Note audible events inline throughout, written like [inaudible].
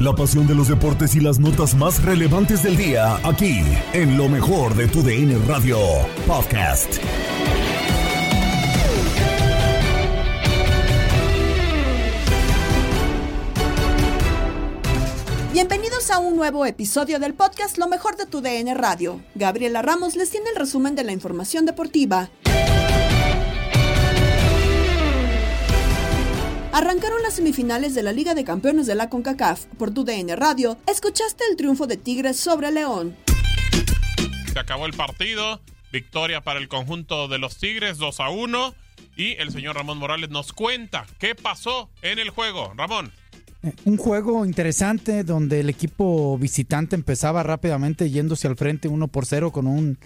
La pasión de los deportes y las notas más relevantes del día, aquí, en lo mejor de tu DN Radio Podcast. Bienvenidos a un nuevo episodio del podcast Lo mejor de tu DN Radio. Gabriela Ramos les tiene el resumen de la información deportiva. Arrancaron las semifinales de la Liga de Campeones de la CONCACAF. Por tu DN Radio, escuchaste el triunfo de Tigres sobre León. Se acabó el partido, victoria para el conjunto de los Tigres 2 a 1 y el señor Ramón Morales nos cuenta qué pasó en el juego. Ramón. Un juego interesante donde el equipo visitante empezaba rápidamente yéndose al frente 1 por 0 con un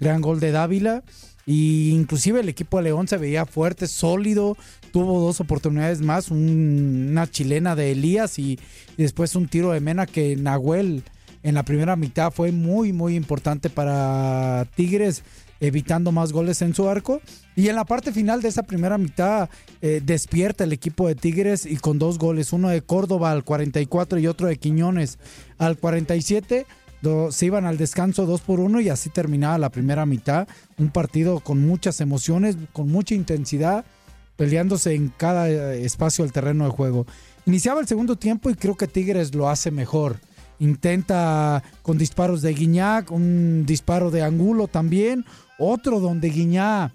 gran gol de Dávila. Y inclusive el equipo de León se veía fuerte, sólido, tuvo dos oportunidades más, un- una chilena de Elías y, y después un tiro de Mena que Nahuel en la primera mitad fue muy muy importante para Tigres, evitando más goles en su arco. Y en la parte final de esa primera mitad eh, despierta el equipo de Tigres y con dos goles, uno de Córdoba al 44 y otro de Quiñones al 47 se iban al descanso dos por uno y así terminaba la primera mitad. Un partido con muchas emociones, con mucha intensidad, peleándose en cada eh, espacio del terreno de juego. Iniciaba el segundo tiempo y creo que Tigres lo hace mejor. Intenta con disparos de Guiñac, un disparo de Angulo también, otro donde Guiñac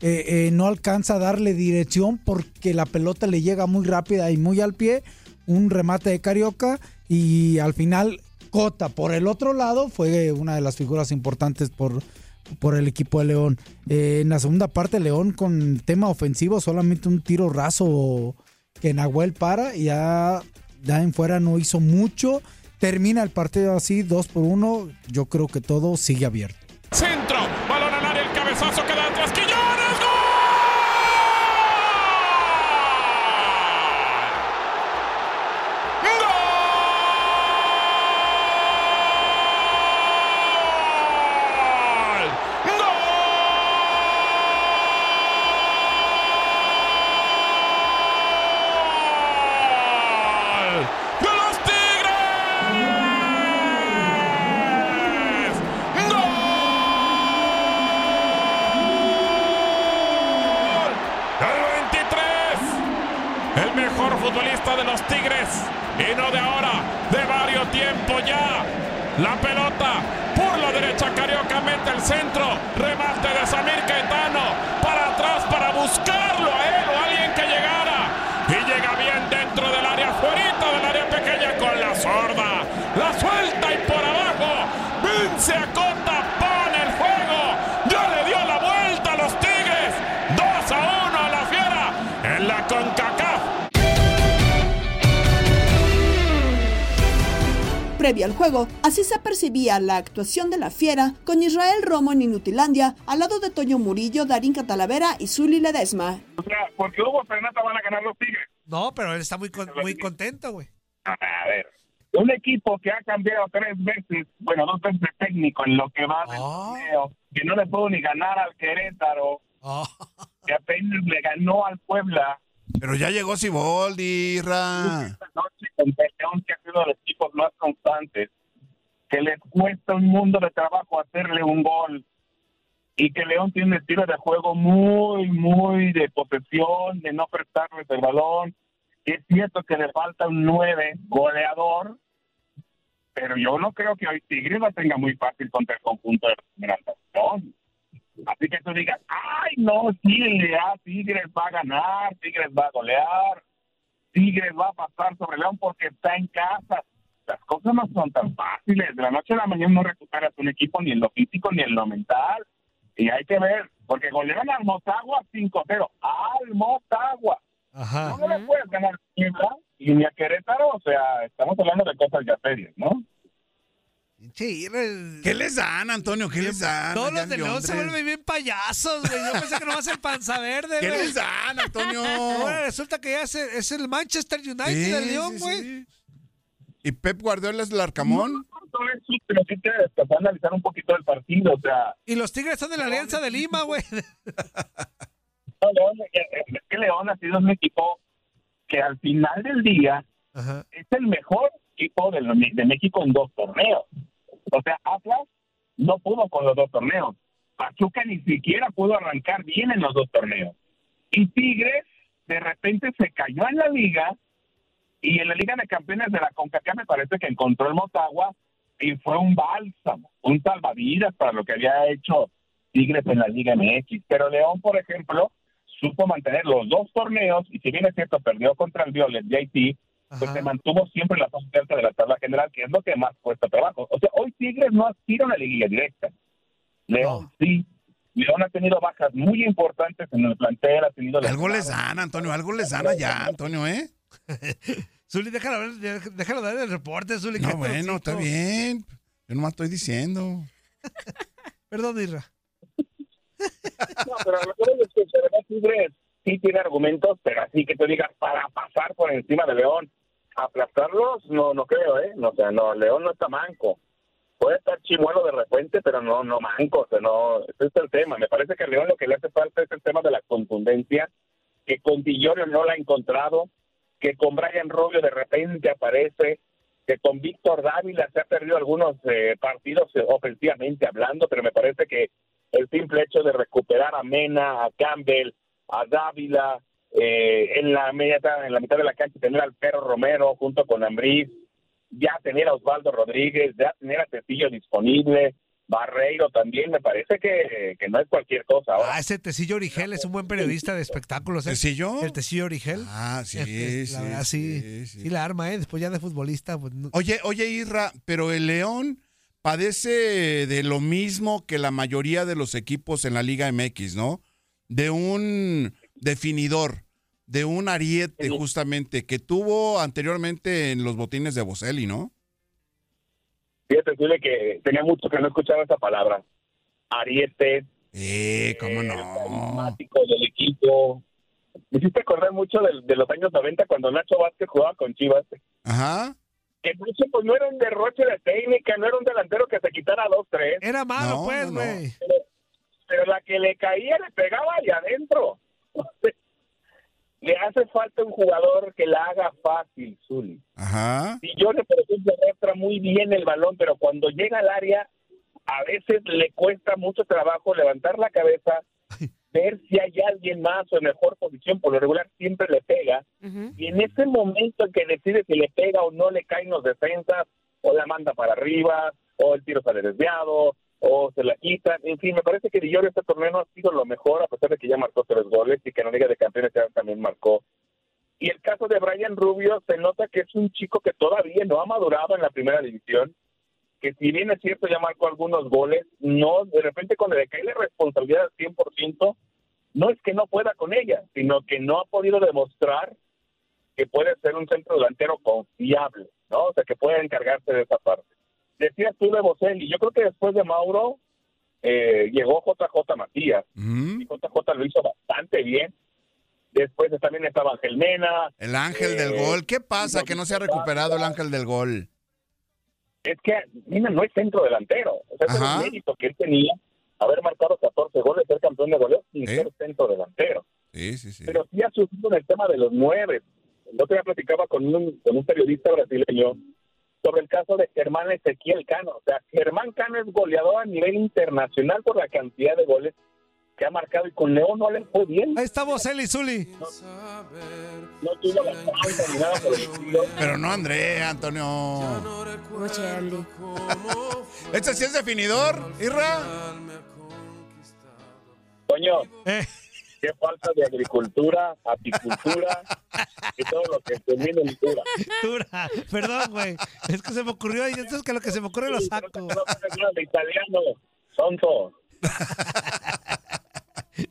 eh, eh, no alcanza a darle dirección porque la pelota le llega muy rápida y muy al pie. Un remate de Carioca y al final Cota por el otro lado fue una de las figuras importantes por, por el equipo de León. Eh, en la segunda parte León con tema ofensivo solamente un tiro raso que Nahuel para y ya, ya en fuera no hizo mucho. Termina el partido así, dos por uno. Yo creo que todo sigue abierto. Centro, balón al área, el cabezazo queda Previo al juego, así se percibía la actuación de la Fiera con Israel Romo en Inutilandia al lado de Toño Murillo, Darín Catalavera y Zuli Ledesma. O sea, porque Hugo Fernanda van a ganar los Tigres. No, pero él está muy, con- muy contento, güey. A ver, un equipo que ha cambiado tres veces, bueno, dos veces de técnico en lo que va del Ah. torneo, que no le pudo ni ganar al Querétaro, Oh, que apenas le ganó al Puebla Pero ya llegó Siboldi, Ra. esta noche León, que ha sido de los equipos más constantes, que les cuesta un mundo de trabajo hacerle un gol y que León tiene un estilo de juego muy, muy de posesión, de no prestarles el balón, es cierto que le falta un nueve goleador, pero yo no creo que hoy Tigres la tenga muy fácil contra el conjunto de Primera División. Así que tú digas, ay, no, sí, ya Tigres va a ganar, Tigres va a golear, Tigres va a pasar sobre León porque está en casa. Las cosas no son tan fáciles. De la noche a la mañana no recuperas un equipo ni en lo físico ni en lo mental. Y hay que ver, porque golearon al Motagua 5-0. ¡Al Motagua! ajá. No le puedes ganar y ni a Querétaro. O sea, estamos hablando de cosas ya serias, ¿no? Sí, ¿Qué les dan, Antonio? ¿Qué les dan? Todos los de León se vuelven bien payasos, güey. Yo pensé que no va a ser panza verde, ¿Qué güey. les dan, Antonio? Ahora resulta que ya es el, es el Manchester United Sí, del León, güey. sí. ¿Y Pep Guardiola es el Arcamón? Todo eso, pero sí que te a analizar un poquito el partido. O sea, Y los Tigres son de la Alianza de Lima, güey. [laughs] no, León, eh, eh, es que León ha sido un equipo que al final del día Ajá. es el mejor equipo de, de México en dos torneos. O sea, Atlas no pudo con los dos torneos. Pachuca ni siquiera pudo arrancar bien en los dos torneos. Y Tigres de repente se cayó en la liga y en la Liga de Campeones de la CONCACAF me parece que encontró el Motagua y fue un bálsamo, un salvavidas para lo que había hecho Tigres en la Liga MX. Pero León, por ejemplo, supo mantener los dos torneos y si bien es cierto, perdió contra el Violet de Haití, pues Ajá. se mantuvo siempre en la parte alta de la tabla general, que es lo que más cuesta trabajo. O sea, hoy Tigres no aspira a una liguilla directa. León No. sí. León ha tenido bajas muy importantes en el plantel, ha tenido... Algo les dan, Antonio. Algo les dan allá, Antonio, ¿eh? [laughs] Zuli, déjalo, ver, déjalo dar el reporte, Zuli. No, bueno, está bien. Yo nomás estoy diciendo. [laughs] Perdón, Irra. [laughs] No, pero lo que voy es que Tigres sí tiene argumentos, pero así que te digas para pasar por encima de León, aplastarlos, no, no creo, ¿eh? O sea, no, León no está manco. Puede estar chimuelo de repente, pero no, no manco, o no, ese es el tema. Me parece que a León lo que le hace falta es el tema de la contundencia, que con Dillorio no la ha encontrado, que con Brian Rubio de repente aparece, que con Víctor Dávila se ha perdido algunos eh, partidos ofensivamente hablando, pero me parece que el simple hecho de recuperar a Mena, a Campbell, a Dávila, eh, en la media, en la mitad de la cancha tener al Perro Romero junto con Ambriz, ya tener a Osvaldo Rodríguez, ya tener a Tecillo disponible, Barreiro también, me parece que, que no es cualquier cosa. Ahora, Ah, ese Tecillo Origel es un buen periodista de espectáculos. ¿eh? ¿Tecillo? El Tecillo Origel. Ah, sí, [laughs] Este, sí, La verdad, sí, sí, sí. sí. la arma, ¿eh? Después ya de futbolista, pues, no- Oye, oye, Irra, pero el León padece de lo mismo que la mayoría de los equipos en la Liga MX, ¿no? De un definidor, de un ariete justamente que tuvo anteriormente en los botines de Boselli, ¿no? fíjate, Zule, que tenía mucho que no escuchaba esa palabra. Ariete, Eh, cómo el no. carismático del equipo. Me hiciste acordar mucho del- de, los años 90 cuando Nacho Vázquez jugaba con Chivas. Ajá. Que Nacho pues no era un derroche de técnica, no era un delantero que se quitara dos, tres. Era malo, No, pues, no, no. güey. pero la que le caía le pegaba ahí adentro. [laughs] le hace falta un jugador que la haga fácil, Zuli. Ajá. Si yo por ejemplo, arrastra muy bien el balón, pero cuando llega al área, a veces le cuesta mucho trabajo levantar la cabeza, ver si hay alguien más o en mejor posición. Por lo regular siempre le pega. Y en ese momento en que decide si le pega o no le caen los defensas, o la manda para arriba, o el tiro sale desviado, o se la quitan. En fin, me parece que Dillorio este torneo ha sido lo mejor, a pesar de que ya marcó tres goles y que en la Liga de Campeones también marcó. Y el caso de Brian Rubio se nota que es un chico que todavía no ha madurado en la primera división, que si bien es cierto ya marcó algunos goles, no de repente cuando le cae la responsabilidad al 100%, no es que no pueda con ella, sino que no ha podido demostrar que puede ser un centro delantero confiable, ¿no? O sea, que puede encargarse de esa parte. Decías tú de Boselli, yo creo que después de Mauro eh, llegó JJ Matías, y JJ lo hizo bastante bien. Después también estaba Ángel Mena. El ángel del eh, gol. ¿Qué pasa que no se ha recuperado el ángel del gol? Es que Mena no es centro delantero. O sea, ese Ajá. el mérito que él tenía, haber marcado 14 goles, ser campeón de goleo sin ser centro delantero. Sí, sí, sí. Pero sí ha sufrido en el tema de los nueve. El otro día platicaba con un, con un periodista brasileño sobre el caso de Germán Ezequiel Cano. O sea, Germán Cano es goleador a nivel internacional por la cantidad de goles que ha marcado y con León no le fue bien. Ahí está Boselli, Zuli. No tuvo la ni nada por el estilo. Pero no, André, Antonio. [laughs] ¿Este sí es definidor, Irra? Coño, qué falta de agricultura, apicultura [laughs] y todo lo que termina en dura. Dura. Perdón, güey. Es que se me ocurrió y entonces que lo que se me ocurre lo saco. No de italiano, tonto. [laughs]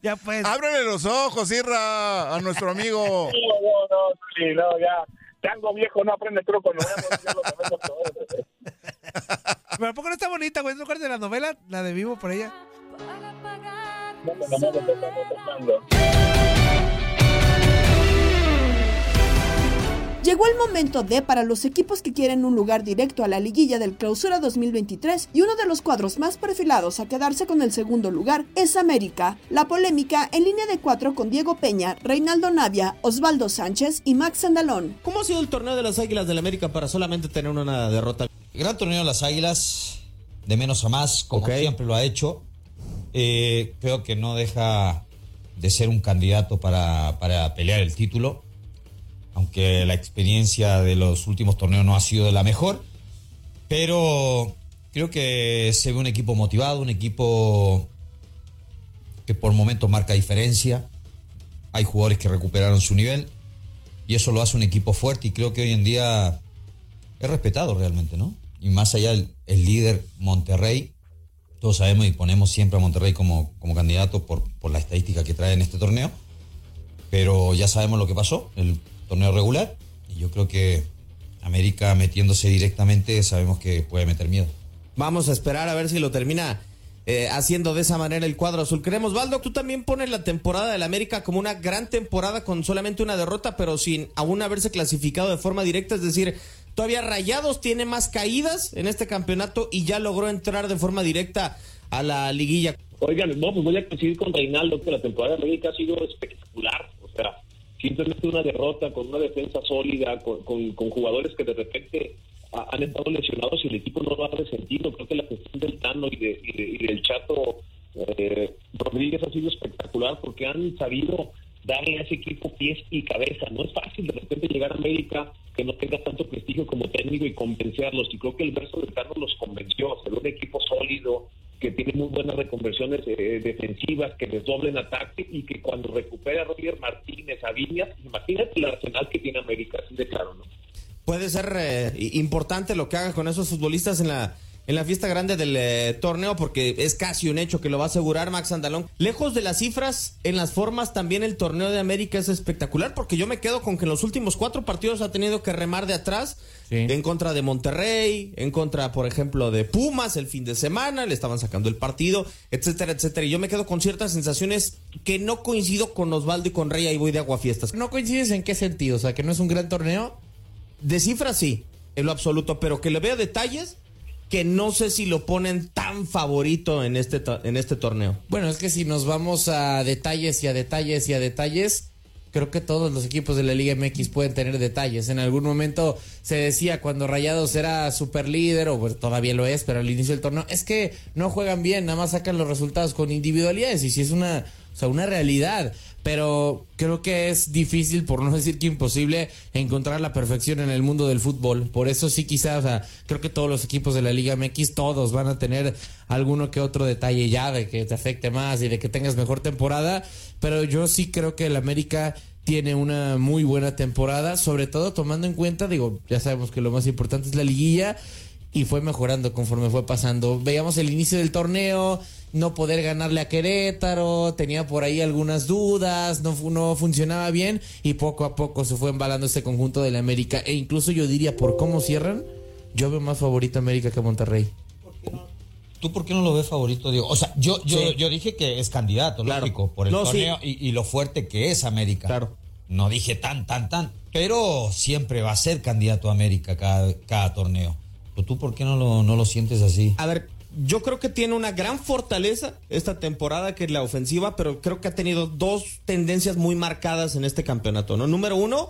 Ya pues. Ábrele los ojos, Irra, a nuestro amigo. [laughs] No, no, no, sí, no, ya. Tango viejo no aprende truco, no ya lo sabemos todos. Pero ¿a poco no está bonita, güey? ¿No acuerdas de la novela? La de Vivo por ella. No, no, Llegó el momento de para los equipos que quieren un lugar directo a la liguilla del Clausura 2023 y uno de los cuadros más perfilados a quedarse con el segundo lugar es América. La polémica en línea de cuatro con Diego Peña, Reinaldo Navia, Osvaldo Sánchez y Max Andalón. ¿Cómo ha sido el torneo de las Águilas del América para solamente tener una derrota? Gran torneo de las Águilas, de menos a más, como siempre lo ha hecho. Eh, creo que no deja de ser un candidato para, para pelear el título, aunque la experiencia de los últimos torneos no ha sido de la mejor. Pero creo que se ve un equipo motivado, un equipo que por momentos marca diferencia. Hay jugadores que recuperaron su nivel y eso lo hace un equipo fuerte y creo que hoy en día es respetado realmente, ¿no? Y más allá el, el líder Monterrey, todos sabemos y ponemos siempre a Monterrey como, candidato por, por la estadística que trae en este torneo, pero ya sabemos lo que pasó, el torneo regular, y yo creo que América metiéndose directamente sabemos que puede meter miedo. Vamos a esperar a ver si lo termina eh, haciendo de esa manera el cuadro azul. Queremos, Valdo, tú también pones la temporada del América como una gran temporada con solamente una derrota, pero sin aún haberse clasificado de forma directa, es decir, todavía Rayados tiene más caídas en este campeonato y ya logró entrar de forma directa a la liguilla. Oigan, no, pues voy a coincidir con Reinaldo que la temporada de América ha sido espectacular. O sea, simplemente una derrota con una defensa sólida, con, con, jugadores que de repente ha- han estado lesionados y el equipo no lo ha resentido. Creo que la gestión del Tano y, de- y de- y del Chato eh, Rodríguez ha sido espectacular porque han sabido darle a ese equipo pies y cabeza. No es fácil de repente llegar a América que no tenga tanto prestigio como técnico y convencerlos. Y creo que el verso del Tano los convenció. Ser un equipo sólido, que tiene muy buenas reconversiones eh, defensivas, que desdoblen ataque y que cuando recupera a Roger Martínez, a Viñas, imagínate el arsenal que tiene América, así de claro, ¿no? Puede ser eh, importante lo que haga con esos futbolistas en la en la fiesta grande del eh, torneo porque es casi un hecho que lo va a asegurar Max Andalón. Lejos de las cifras, en las formas también el torneo de América es espectacular porque yo me quedo con que en los últimos cuatro partidos ha tenido que remar de atrás en contra de Monterrey, en contra, por ejemplo, de Pumas el fin de semana, le estaban sacando el partido, etcétera, etcétera. Y yo me quedo con ciertas sensaciones que no coincido con Osvaldo y con Rey, ahí voy de aguafiestas. ¿No coincides en qué sentido? O sea, que no es un gran torneo. De cifras sí, en lo absoluto, pero que le veo detalles que no sé si lo ponen tan favorito en este, en este torneo. Bueno, es que si nos vamos a detalles y a detalles y a detalles, creo que todos los equipos de la Liga MX pueden tener detalles. En algún momento se decía cuando Rayados era super líder, o pues, todavía lo es, pero al inicio del torneo, es que no juegan bien, nada más sacan los resultados con individualidades, y si es una, o sea, una realidad. Pero creo que es difícil, por no [laughs] decir que imposible, encontrar la perfección en el mundo del fútbol. Por eso sí quizás, o sea, creo que todos los equipos de la Liga MX, todos van a tener alguno que otro detalle ya de que te afecte más y de que tengas mejor temporada. Pero yo sí creo que el América tiene una muy buena temporada, sobre todo tomando en cuenta, digo, ya sabemos que lo más importante es la liguilla y fue mejorando conforme fue pasando. Veíamos el inicio del torneo, no poder ganarle a Querétaro, tenía por ahí algunas dudas, no, no funcionaba bien y poco a poco se fue embalando este conjunto de la América e incluso yo diría por cómo cierran, yo veo más favorito a América que a Monterrey. ¿Tú por qué no lo ves favorito, Diego? O sea, yo, yo, Sí. yo dije que es candidato, Claro. lógico, por el No, sí. torneo y, y lo fuerte que es América. Claro. No dije tan, tan, tan. Pero siempre va a ser candidato a América cada, cada torneo. Tú por qué no lo, no lo sientes así? A ver, yo creo que tiene una gran fortaleza esta temporada que es la ofensiva, pero creo que ha tenido dos tendencias muy marcadas en este campeonato, ¿no? Número uno,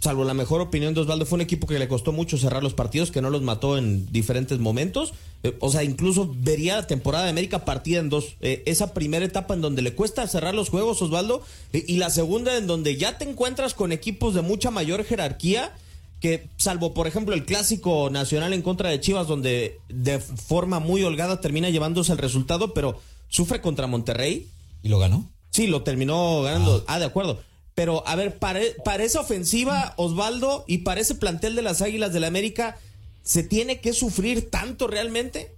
salvo la mejor opinión de Osvaldo, fue un equipo que le costó mucho cerrar los partidos, que no los mató en diferentes momentos. Eh, o sea, incluso vería la temporada de América partida en dos. Eh, esa primera etapa en donde le cuesta cerrar los juegos, Osvaldo, eh, y la segunda en donde ya te encuentras con equipos de mucha mayor jerarquía que salvo por ejemplo el clásico nacional en contra de Chivas donde de forma muy holgada termina llevándose el resultado pero sufre contra Monterrey. ¿Y lo ganó? sí lo terminó ganando. Ah, de acuerdo. Pero a ver para, para esa ofensiva Osvaldo y para ese plantel de las Águilas del la América. Se tiene que sufrir tanto realmente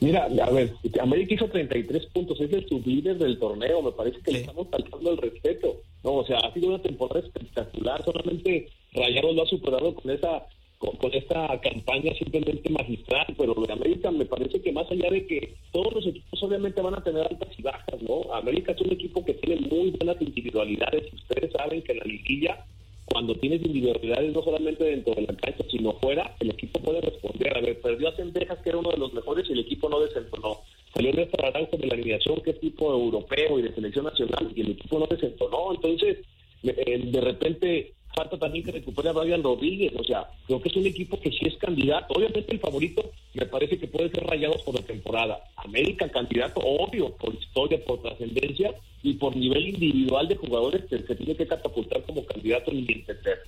Mira, a ver, América hizo 33 puntos, es el sublíder del torneo, me parece que le estamos faltando el respeto. No, o sea, ha sido una temporada espectacular, solamente Rayados lo ha superado con esa con, esta campaña simplemente magistral, pero lo de América me parece que más allá de que todos los equipos obviamente van a tener altas y bajas, ¿no? América es un equipo que tiene muy buenas individualidades, ustedes saben que en la liguilla cuando tienes individualidades no solamente dentro de la cancha, sino fuera, el equipo puede responder. A ver, perdió a Cendejas, que era uno de los mejores, y el equipo no desentonó. Salió Néstor Naranjo de la alineación, que es tipo europeo y de selección nacional, y el equipo no desentonó. Entonces, eh, de repente, falta también que recupere a Brian Rodríguez. O sea, creo que es un equipo que sí es candidato. Obviamente, el favorito me parece que puede ser rayados por la temporada. América, candidato, obvio, por historia, por trascendencia y por nivel individual de jugadores que se tiene que catapultar como candidato en el entender.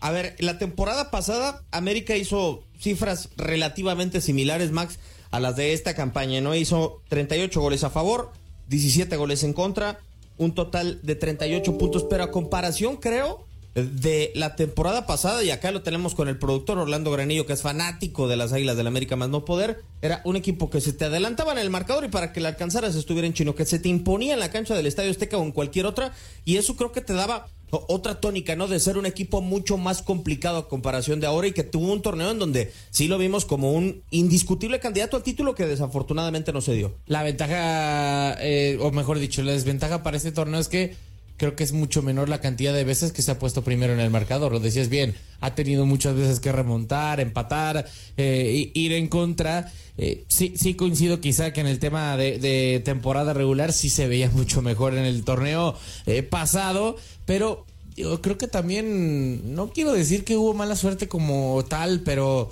A ver, la temporada pasada América hizo cifras relativamente similares, Max, a las de esta campaña, ¿no? Hizo 38 goles a favor, 17 goles en contra, un total de 38 puntos, pero a comparación, creo, de la temporada pasada, y acá lo tenemos con el productor Orlando Granillo, que es fanático de las Águilas del América más no poder, era un equipo que se te adelantaba en el marcador y para que le alcanzaras estuviera en chino, que se te imponía en la cancha del Estadio Azteca o en cualquier otra, y eso creo que te daba otra tónica, ¿no? De ser un equipo mucho más complicado a comparación de ahora y que tuvo un torneo en donde sí lo vimos como un indiscutible candidato al título que desafortunadamente no se dio. La ventaja, eh, o mejor dicho, la desventaja para este torneo es que creo que es mucho menor la cantidad de veces que se ha puesto primero en el marcador. Lo decías bien, ha tenido muchas veces que remontar, empatar, eh, ir en contra. Eh, sí, sí coincido quizá que en el tema de, de temporada regular sí se veía mucho mejor en el torneo eh, pasado, pero yo creo que también, no quiero decir que hubo mala suerte como tal, pero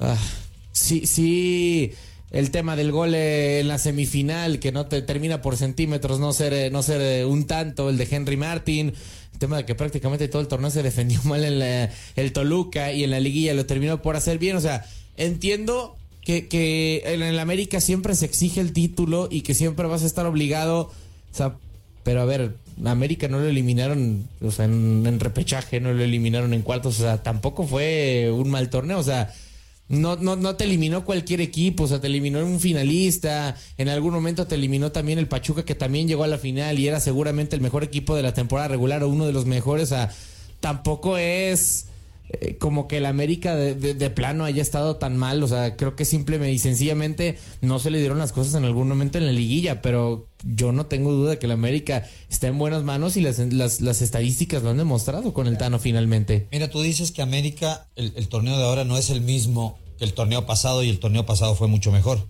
ah, sí, sí el tema del gol eh, en la semifinal que no te termina por centímetros no ser eh, no ser eh, un tanto el de Henry Martin el tema de que prácticamente todo el torneo se defendió [laughs] mal en la- el Toluca y en la liguilla lo terminó por hacer bien o sea entiendo que, que en el América siempre se exige el título y que siempre vas a estar obligado o sea pero a ver América no lo eliminaron o sea en, en repechaje no lo eliminaron en cuartos o sea tampoco fue un mal torneo o sea no, no, no te eliminó cualquier equipo, o sea, te eliminó un finalista, en algún momento te eliminó también el Pachuca que también llegó a la final y era seguramente el mejor equipo de la temporada regular o uno de los mejores, o sea, tampoco es eh, como que el América de, de- de plano haya estado tan mal, o sea, creo que simplemente y sencillamente no se le dieron las cosas en algún momento en la liguilla, pero yo no tengo duda de que el América está en buenas manos y las, las, las estadísticas lo han demostrado con el Tano finalmente. Mira, tú dices que América, el, el torneo de ahora no es el mismo que el torneo pasado y el torneo pasado fue mucho mejor.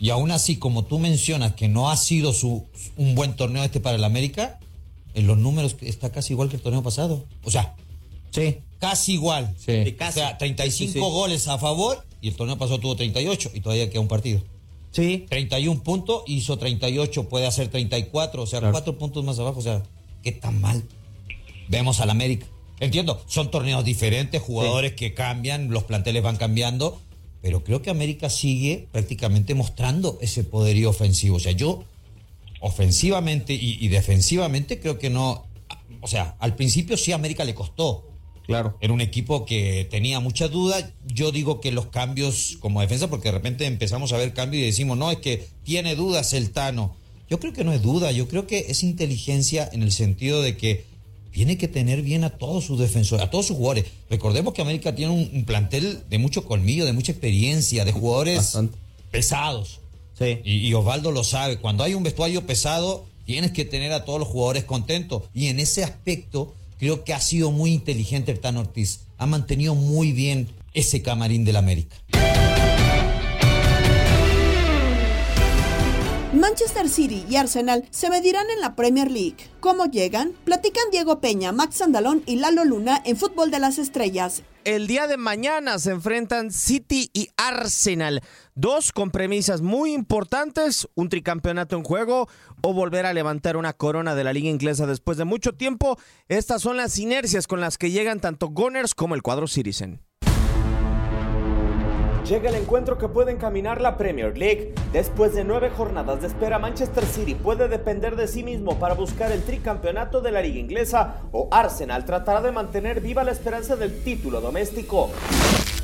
Y aún así, como tú mencionas que no ha sido su, un buen torneo este para el América, en los números está casi igual que el torneo pasado. O sea, sí. casi igual. Sí. O sea, 35 Sí, sí. goles a favor y el torneo pasado tuvo 38 y todavía queda un partido. Sí. 31 puntos, hizo 38, puede hacer 34, o sea, cuatro puntos más abajo, o sea, ¿qué tan mal? Vemos al América. Entiendo, son torneos diferentes, jugadores que cambian, los planteles van cambiando, pero creo que América sigue prácticamente mostrando ese poderío ofensivo. O sea, yo ofensivamente y, y defensivamente creo que no, o sea, al principio sí a América le costó. Claro. Era un equipo que tenía mucha duda. Yo digo que los cambios como defensa, porque de repente empezamos a ver cambios y decimos, no, es que tiene dudas el Tano. Yo creo que no es duda, yo creo que es inteligencia en el sentido de que tiene que tener bien a todos sus defensores, a todos sus jugadores. Recordemos que América tiene un, un plantel de mucho colmillo, de mucha experiencia, de jugadores Bastante. pesados. Sí. Y, y Osvaldo lo sabe. Cuando hay un vestuario pesado, tienes que tener a todos los jugadores contentos. Y en ese aspecto, creo que ha sido muy inteligente el Tan Ortiz. Ha mantenido muy bien ese camarín del América. Manchester City y Arsenal se medirán en la Premier League. ¿Cómo llegan? Platican Diego Peña, Max Andalón y Lalo Luna en Fútbol de las Estrellas. El día de mañana se enfrentan City y Arsenal, dos con premisas muy importantes, un tricampeonato en juego o volver a levantar una corona de la liga inglesa después de mucho tiempo. Estas son las inercias con las que llegan tanto Gunners como el cuadro Citizen. Llega el encuentro que puede encaminar la Premier League. Después de nueve jornadas de espera, Manchester City puede depender de sí mismo para buscar el tricampeonato de la liga inglesa o Arsenal tratará de mantener viva la esperanza del título doméstico.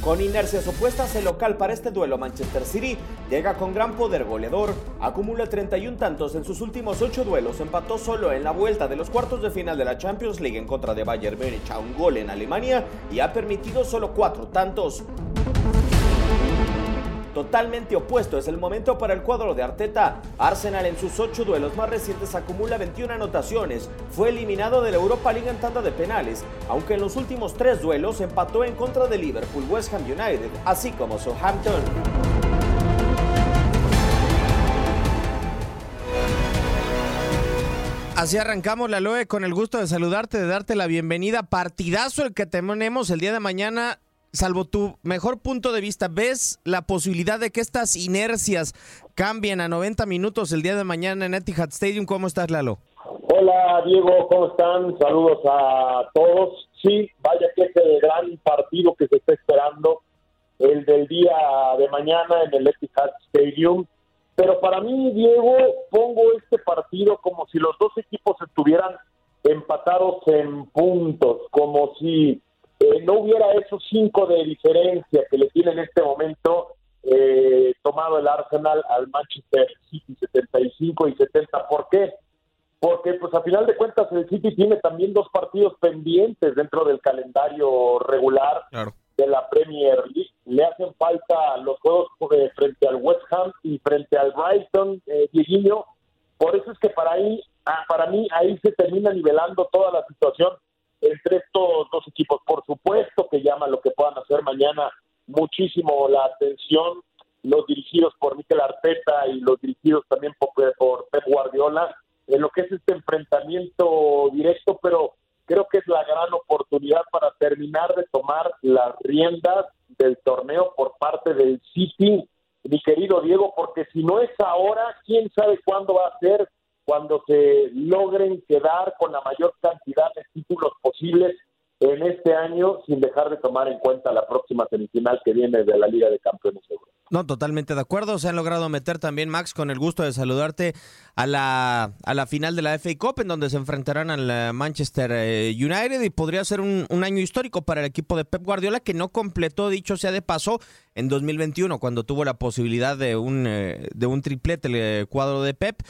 Con inercias opuestas, el local para este duelo Manchester City llega con gran poder goleador, acumula 31 tantos en sus últimos 8 duelos, empató solo en la vuelta de los cuartos de final de la Champions League en contra de Bayern Múnich a un gol en Alemania y ha permitido solo 4 tantos. Totalmente opuesto es el momento para el cuadro de Arteta. Arsenal en sus ocho duelos más recientes acumula 21 anotaciones. Fue eliminado de la Europa League en tanda de penales, aunque en los últimos tres duelos empató en contra de Liverpool, West Ham United, así como Southampton. Así arrancamos la LOE con el gusto de saludarte, de darte la bienvenida. Partidazo el que tenemos el día de mañana salvo tu mejor punto de vista, ¿ves la posibilidad de que estas inercias cambien a 90 minutos el día de mañana en Etihad Stadium? ¿Cómo estás, Lalo? Hola, Diego, ¿cómo están? Saludos a todos. Sí, vaya que es el gran partido que se está esperando, el del día de mañana en el Etihad Stadium. Pero para mí, Diego, pongo este partido como si los dos equipos estuvieran empatados en puntos, como si eh, no hubiera esos cinco de diferencia que le tiene en este momento eh, tomado el Arsenal al Manchester City 75 y 70. ¿Por qué? Porque pues a final de cuentas el City tiene también dos partidos pendientes dentro del calendario regular de la Premier League. Le hacen falta los juegos eh, frente al West Ham y frente al Brighton, eh, Dieguiño. Por eso es que para ahí, ah, para mí ahí se termina nivelando toda la situación entre estos dos equipos. Por supuesto que llama lo que puedan hacer mañana muchísimo la atención los dirigidos por Mikel Arteta y los dirigidos también por, por Pep Guardiola en lo que es este enfrentamiento directo, pero creo que es la gran oportunidad para terminar de tomar las riendas del torneo por parte del City, mi querido Diego, porque si no es ahora, quién sabe cuándo va a ser cuando se logren quedar con la mayor cantidad de títulos posibles en este año, sin dejar de tomar en cuenta la próxima semifinal que viene de la Liga de Campeones de Europa. No, totalmente de acuerdo. Se han logrado meter también, Max, con el gusto de saludarte a la, a la final de la FA Cup, en donde se enfrentarán al eh, Manchester eh, United y podría ser un, año histórico para el equipo de Pep Guardiola, que no completó, dicho sea de paso, en 2021, cuando tuvo la posibilidad de un, eh, de un triplete el cuadro de Pep,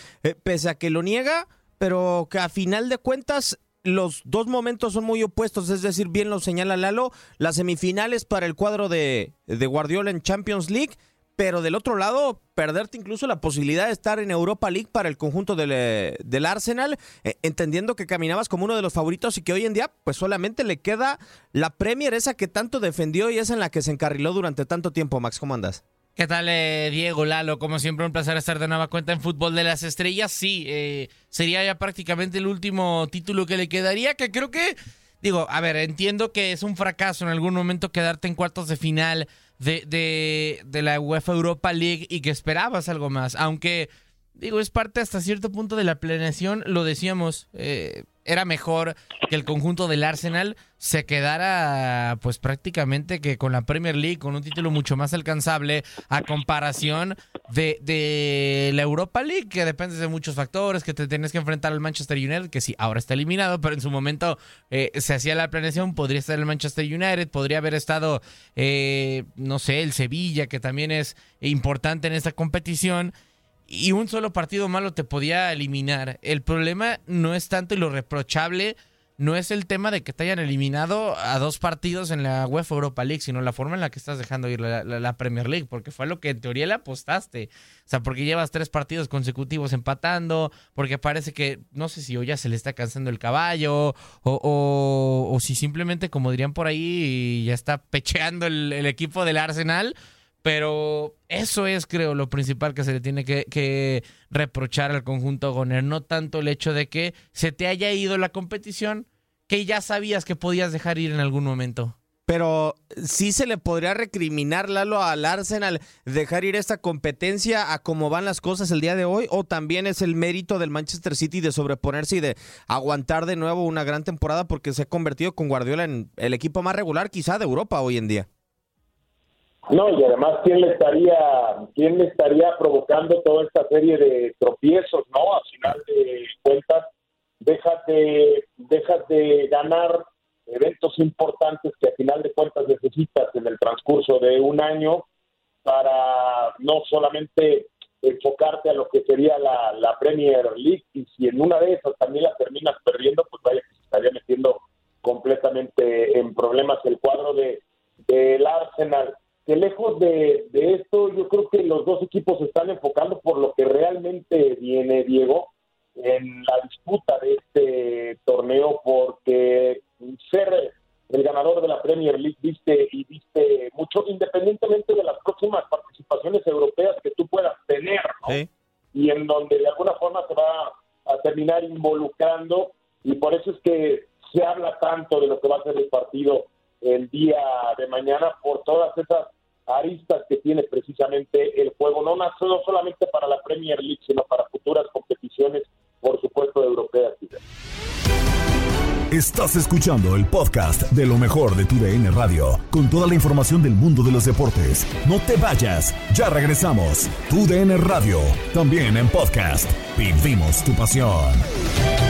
pese a que lo niega, pero que a final de cuentas los dos momentos son muy opuestos, es decir, bien lo señala Lalo, las semifinales para el cuadro de, de, Guardiola en Champions League, pero del otro lado, perderte incluso la posibilidad de estar en Europa League para el conjunto del, del Arsenal, eh, entendiendo que caminabas como uno de los favoritos y que hoy en día pues solamente le queda la Premier, esa que tanto defendió y esa en la que se encarriló durante tanto tiempo. Max, ¿cómo andas? ¿Qué tal, eh, Diego Lalo? Como siempre, un placer estar de nueva cuenta en Fútbol de las Estrellas. Sí, eh, sería ya prácticamente el último título que le quedaría, que creo que, digo, a ver, entiendo que es un fracaso en algún momento quedarte en cuartos de final de, de, de la UEFA Europa League y que esperabas algo más, aunque, digo, es parte hasta cierto punto de la planeación, lo decíamos, eh, era mejor que el conjunto del Arsenal se quedara pues prácticamente que con la Premier League, con un título mucho más alcanzable a comparación de, de la Europa League, que depende de muchos factores, que te tienes que enfrentar al Manchester United, que sí, ahora está eliminado, pero en su momento eh, se hacía la planeación, podría estar el Manchester United, podría haber estado, eh, no sé, el Sevilla, que también es importante en esta competición y un solo partido malo te podía eliminar. El problema no es tanto y lo reprochable no es el tema de que te hayan eliminado a dos partidos en la UEFA Europa League, sino la forma en la que estás dejando ir la, la- Premier League, porque fue lo que en teoría le apostaste. O sea, porque llevas tres partidos consecutivos empatando, porque parece que, no sé si hoy ya se le está cansando el caballo, o, o- o si simplemente, como dirían por ahí, ya está pecheando el equipo del Arsenal. Pero eso es, creo, lo principal que se le tiene que, que reprochar al conjunto Goner. No tanto el hecho de que se te haya ido la competición, que ya sabías que podías dejar ir en algún momento. Pero sí se le podría recriminar, Lalo, al Arsenal dejar ir esta competencia a cómo van las cosas el día de hoy, o también es el mérito del Manchester City de sobreponerse y de aguantar de nuevo una gran temporada porque se ha convertido con Guardiola en el equipo más regular quizá de Europa hoy en día. No, y además, ¿quién le estaría, quién le estaría provocando toda esta serie de tropiezos, no? Al final de cuentas, dejas de, dejas de ganar eventos importantes que al final de cuentas necesitas en el transcurso de un año para no solamente enfocarte a lo que sería la, la Premier League y si en una de esas también la terminas perdiendo, pues vaya que se estaría metiendo completamente en problemas el cuadro de del Arsenal. Que lejos de, de esto, yo creo que los dos equipos se están enfocando por lo que realmente viene, Diego, en la disputa de este torneo, porque ser el ganador de la Premier League viste y viste mucho, independientemente de las próximas participaciones europeas que tú puedas tener, ¿no? y en donde de alguna forma se va a terminar involucrando y por eso es que se habla tanto de lo que va a ser el partido el día de mañana por todas esas aristas que tiene precisamente el juego, no, no solamente para la Premier League, sino para futuras competiciones, por supuesto, europeas. Estás escuchando el podcast de lo mejor de tu DN Radio, con toda la información del mundo de los deportes. No te vayas, ya regresamos. Tu DN Radio, también en podcast. Vivimos tu pasión.